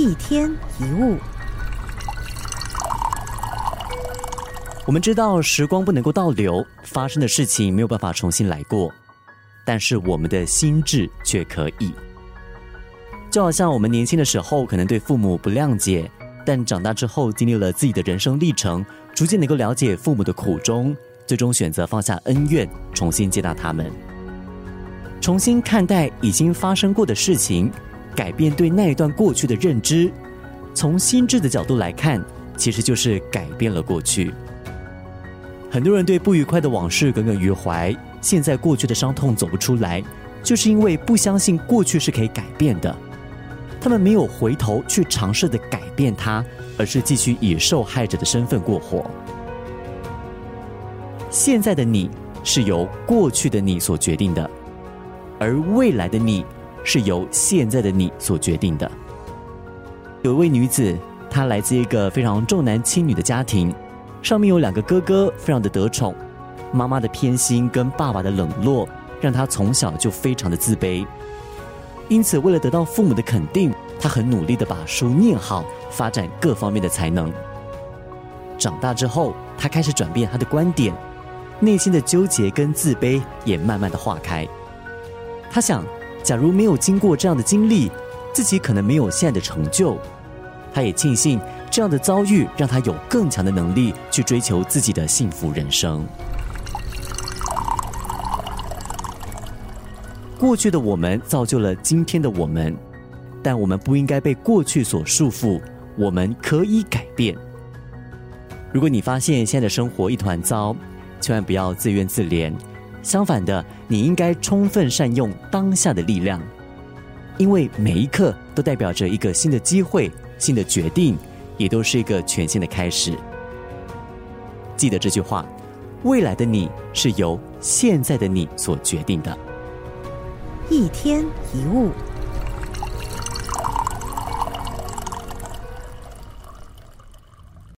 一天一物，我们知道时光不能够倒流，发生的事情没有办法重新来过，但是我们的心智却可以。就好像我们年轻的时候可能对父母不谅解，但长大之后经历了自己的人生历程，逐渐能够了解父母的苦衷，最终选择放下恩怨，重新接纳他们，重新看待已经发生过的事情。改变对那一段过去的认知，从心智的角度来看，其实就是改变了过去。很多人对不愉快的往事耿耿于怀，现在过去的伤痛走不出来，就是因为不相信过去是可以改变的。他们没有回头去尝试的改变它，而是继续以受害者的身份过活。现在的你是由过去的你所决定的，而未来的你。是由现在的你所决定的。有一位女子，她来自一个非常重男轻女的家庭，上面有两个哥哥，非常的得宠。妈妈的偏心跟爸爸的冷落，让她从小就非常的自卑。因此，为了得到父母的肯定，她很努力的把书念好，发展各方面的才能。长大之后，她开始转变她的观点，内心的纠结跟自卑也慢慢的化开。她想。假如没有经过这样的经历，自己可能没有现在的成就。他也庆幸这样的遭遇，让他有更强的能力去追求自己的幸福人生。过去的我们造就了今天的我们，但我们不应该被过去所束缚。我们可以改变。如果你发现现在的生活一团糟，千万不要自怨自怜。相反的，你应该充分善用当下的力量，因为每一刻都代表着一个新的机会、新的决定，也都是一个全新的开始。记得这句话：未来的你是由现在的你所决定的。一天一物。